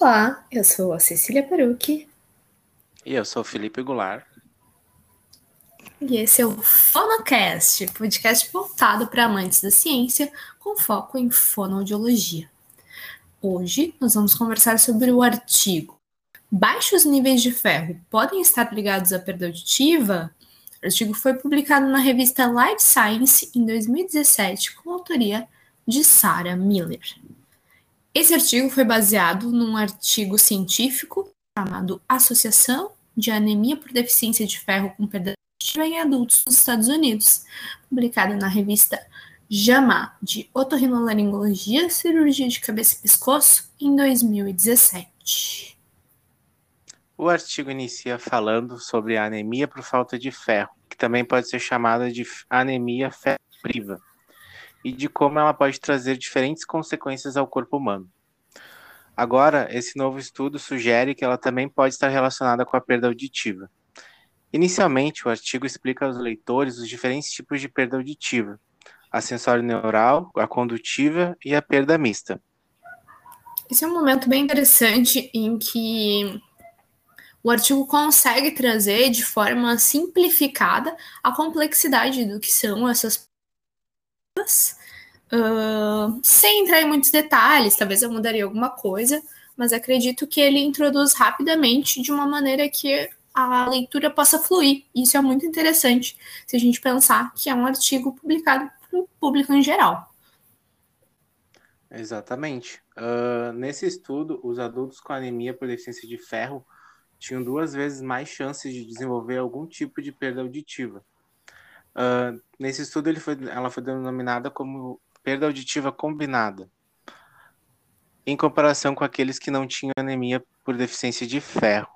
Olá, eu sou a Cecília Perucchi. E eu sou o Felipe Goulart. E esse é o Fonocast, podcast voltado para amantes da ciência, com foco em fonoaudiologia. Hoje nós vamos conversar sobre o artigo Baixos níveis de ferro podem estar ligados à perda auditiva? O artigo foi publicado na revista Life Science em 2017, com autoria de Sarah Miller. Esse artigo foi baseado num artigo científico chamado Associação de Anemia por Deficiência de Ferro com Perda em Adultos nos Estados Unidos, publicado na revista JAMA de Otorrinolaringologia, Cirurgia de Cabeça e Pescoço, em 2017. O artigo inicia falando sobre a anemia por falta de ferro, que também pode ser chamada de anemia ferropriva, e de como ela pode trazer diferentes consequências ao corpo humano. Agora, esse novo estudo sugere que ela também pode estar relacionada com a perda auditiva. Inicialmente, o artigo explica aos leitores os diferentes tipos de perda auditiva, a sensório neural, a condutiva e a perda mista. Esse é um momento bem interessante em que o artigo consegue trazer de forma simplificada a complexidade do que são essas uh, sem entrar em muitos detalhes, talvez eu mudaria alguma coisa, mas acredito que ele introduz rapidamente de uma maneira que a leitura possa fluir. Isso é muito interessante se a gente pensar que é um artigo publicado para o público em geral. Exatamente. Uh, nesse estudo, os adultos com anemia por deficiência de ferro tinham duas vezes mais chances de desenvolver algum tipo de perda auditiva. Uh, nesse estudo, foi, ela foi denominada como perda auditiva combinada, em comparação com aqueles que não tinham anemia por deficiência de ferro.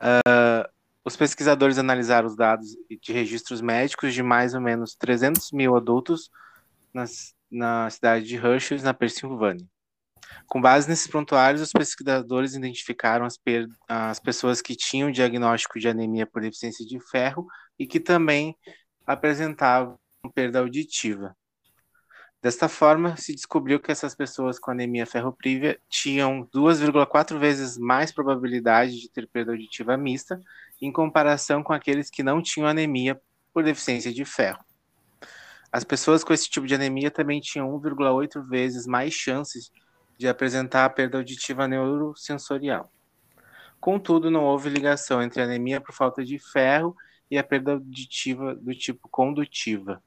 Uh, os pesquisadores analisaram os dados de registros médicos de mais ou menos 300 mil adultos nas, na cidade de Hershey, na Pensilvânia. Com base nesses prontuários, os pesquisadores identificaram as, as pessoas que tinham diagnóstico de anemia por deficiência de ferro e que também apresentavam perda auditiva. Desta forma, se descobriu que essas pessoas com anemia ferropriva tinham 2,4 vezes mais probabilidade de ter perda auditiva mista em comparação com aqueles que não tinham anemia por deficiência de ferro. As pessoas com esse tipo de anemia também tinham 1,8 vezes mais chances de apresentar a perda auditiva neurosensorial. Contudo, não houve ligação entre anemia por falta de ferro e a perda auditiva do tipo condutiva.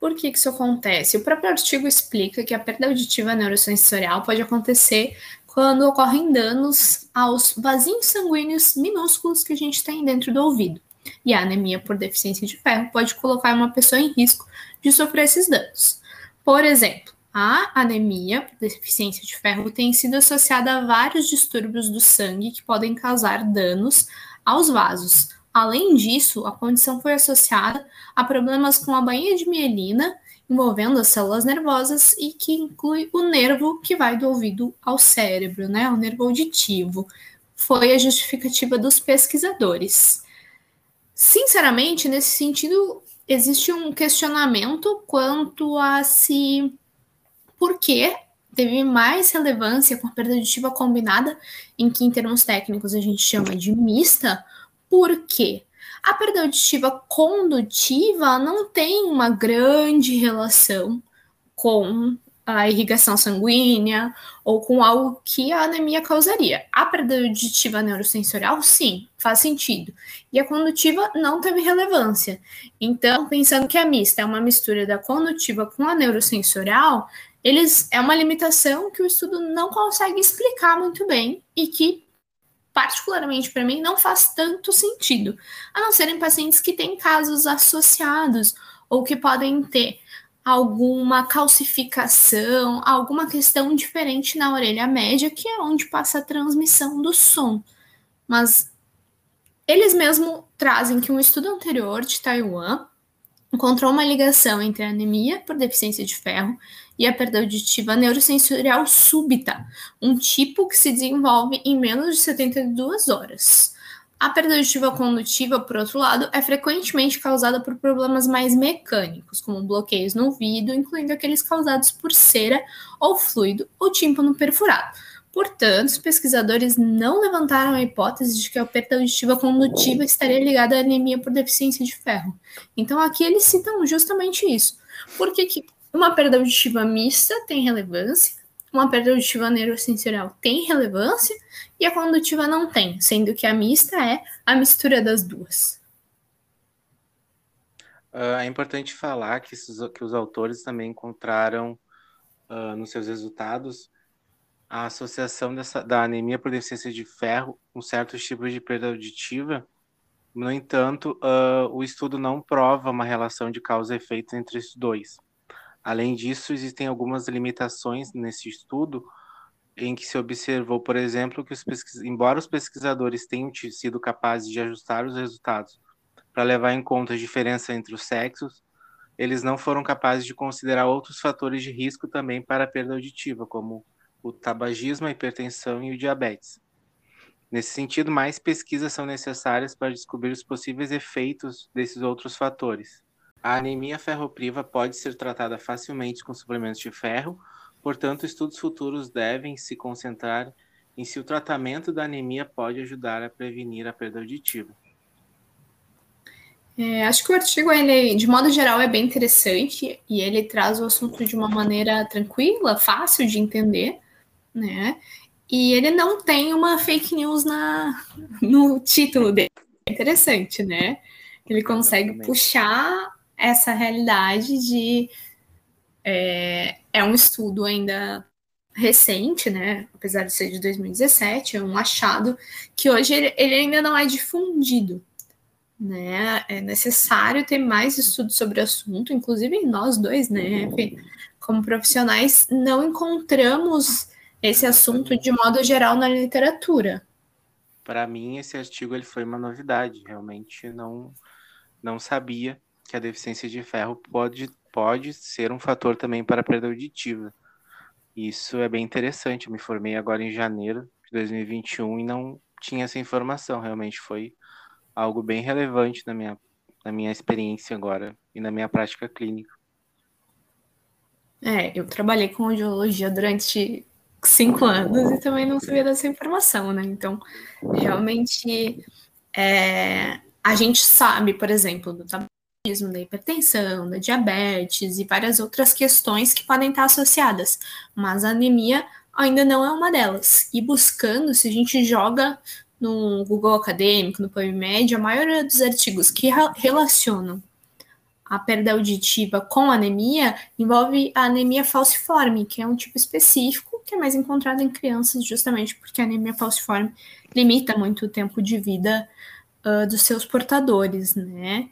Por que, isso acontece? O próprio artigo explica que a perda auditiva neurosensorial pode acontecer quando ocorrem danos aos vasinhos sanguíneos minúsculos que a gente tem dentro do ouvido. E a anemia por deficiência de ferro pode colocar uma pessoa em risco de sofrer esses danos. Por exemplo, a anemia deficiência de ferro tem sido associada a vários distúrbios do sangue que podem causar danos aos vasos, Além disso, a condição foi associada a problemas com a bainha de mielina, envolvendo as células nervosas e que inclui o nervo que vai do ouvido ao cérebro, né, o nervo auditivo. Foi a justificativa dos pesquisadores. Sinceramente, nesse sentido, existe um questionamento quanto a se por que teve mais relevância com a perda auditiva combinada, em que em termos técnicos a gente chama de mista, por quê? A perda auditiva condutiva não tem uma grande relação com a irrigação sanguínea ou com algo que a anemia causaria. A perda auditiva neurosensorial, sim, faz sentido. E a condutiva não teve relevância. Então, pensando que a mista é uma mistura da condutiva com a neurosensorial, eles é uma limitação que o estudo não consegue explicar muito bem e que particularmente para mim, não faz tanto sentido, a não ser em pacientes que têm casos associados ou que podem ter alguma calcificação, alguma questão diferente na orelha média, que é onde passa a transmissão do som. Mas eles mesmo trazem que um estudo anterior de Taiwan encontrou uma ligação entre anemia por deficiência de ferro e a perda auditiva neurosensorial súbita, um tipo que se desenvolve em menos de 72 horas. A perda auditiva condutiva, por outro lado, é frequentemente causada por problemas mais mecânicos, como bloqueios no ouvido, incluindo aqueles causados por cera ou fluido ou tímpano perfurado. Portanto, os pesquisadores não levantaram a hipótese de que a perda auditiva condutiva estaria ligada à anemia por deficiência de ferro. Então, aqui eles citam justamente isso. Por que, que uma perda auditiva mista tem relevância uma perda auditiva neurosensorial tem relevância e a condutiva não tem, sendo que a mista é a mistura das duas. Uh, é importante falar que, que, os autores também encontraram uh, nos seus resultados a associação dessa, da anemia por deficiência de ferro com certos tipos de perda auditiva. No entanto, uh, o estudo não prova uma relação de causa e efeito entre esses dois. Além disso, existem algumas limitações nesse estudo, em que se observou, por exemplo, que os pesquis... embora os pesquisadores tenham sido capazes de ajustar os resultados para levar em conta a diferença entre os sexos, eles não foram capazes de considerar outros fatores de risco também para a perda auditiva, como o tabagismo, a hipertensão e o diabetes. Nesse sentido, mais pesquisas são necessárias para descobrir os possíveis efeitos desses outros fatores. A anemia ferropriva pode ser tratada facilmente com suplementos de ferro, portanto, estudos futuros devem se concentrar em se o tratamento da anemia pode ajudar a prevenir a perda auditiva. É, acho que o artigo, ele, de modo geral, é bem interessante e ele traz o assunto de uma maneira tranquila, fácil de entender, né? E ele não tem uma fake news na, no título dele. É interessante, né? Ele consegue Exatamente. puxar essa realidade de é, é um estudo ainda recente, né? Apesar de ser de 2017, é um achado que hoje ele, ele ainda não é difundido. Né? É necessário ter mais estudos sobre o assunto, inclusive nós dois, né, como profissionais, não encontramos esse assunto de modo geral na literatura. Para mim, esse artigo ele foi uma novidade, realmente não não sabia que a deficiência de ferro pode, pode ser um fator também para a perda auditiva. Isso é bem interessante. Eu me formei agora em janeiro de 2021 e não tinha essa informação. Realmente foi algo bem relevante na minha, na minha experiência agora e na minha prática clínica. É, eu trabalhei com audiologia durante cinco anos e também não sabia dessa informação, né? Então, realmente, é, a gente sabe, por exemplo, do tabaco da hipertensão, da diabetes e várias outras questões que podem estar associadas, mas a anemia ainda não é uma delas. E buscando, se a gente joga no Google Acadêmico, no PubMed, a maioria dos artigos que relacionam a perda auditiva com anemia envolve a anemia falciforme, que é um tipo específico que é mais encontrado em crianças, justamente porque a anemia falciforme limita muito o tempo de vida uh, dos seus portadores, né?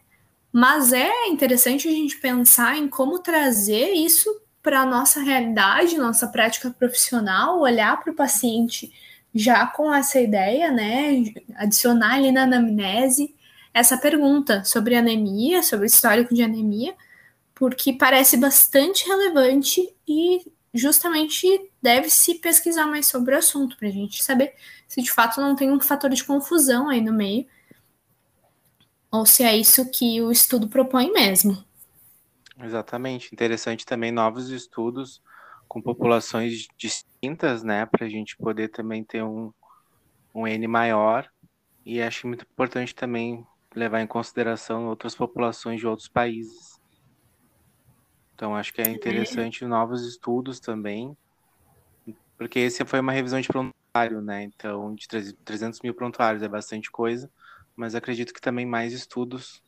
Mas é interessante a gente pensar em como trazer isso para a nossa realidade, nossa prática profissional, olhar para o paciente já com essa ideia, né? Adicionar ali na anamnese essa pergunta sobre anemia, sobre o histórico de anemia, porque parece bastante relevante e justamente deve-se pesquisar mais sobre o assunto para a gente saber se de fato não tem um fator de confusão aí no meio ou se é isso que o estudo propõe mesmo. Exatamente. Interessante também novos estudos com populações distintas, né, para a gente poder também ter um, um N maior. E acho muito importante também levar em consideração outras populações de outros países. Então, acho que é interessante é. novos estudos também, porque esse foi uma revisão de prontuário, né? Então, de 300 mil prontuários é bastante coisa mas acredito que também mais estudos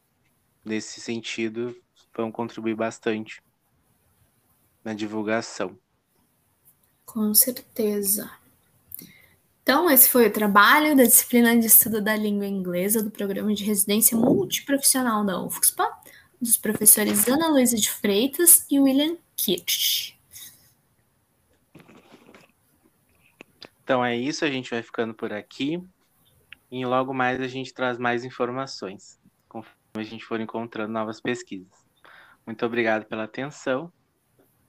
nesse sentido vão contribuir bastante na divulgação. Com certeza. Então, esse foi o trabalho da disciplina de estudo da língua inglesa do programa de residência multiprofissional da UFSPA, dos professores Ana Luísa de Freitas e William Kirsch. Então é isso, a gente vai ficando por aqui. E logo mais a gente traz mais informações, conforme a gente for encontrando novas pesquisas. Muito obrigado pela atenção.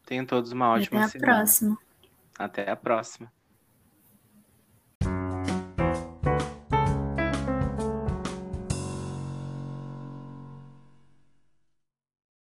Tenham todos uma ótima Até a semana. próxima. Até a próxima.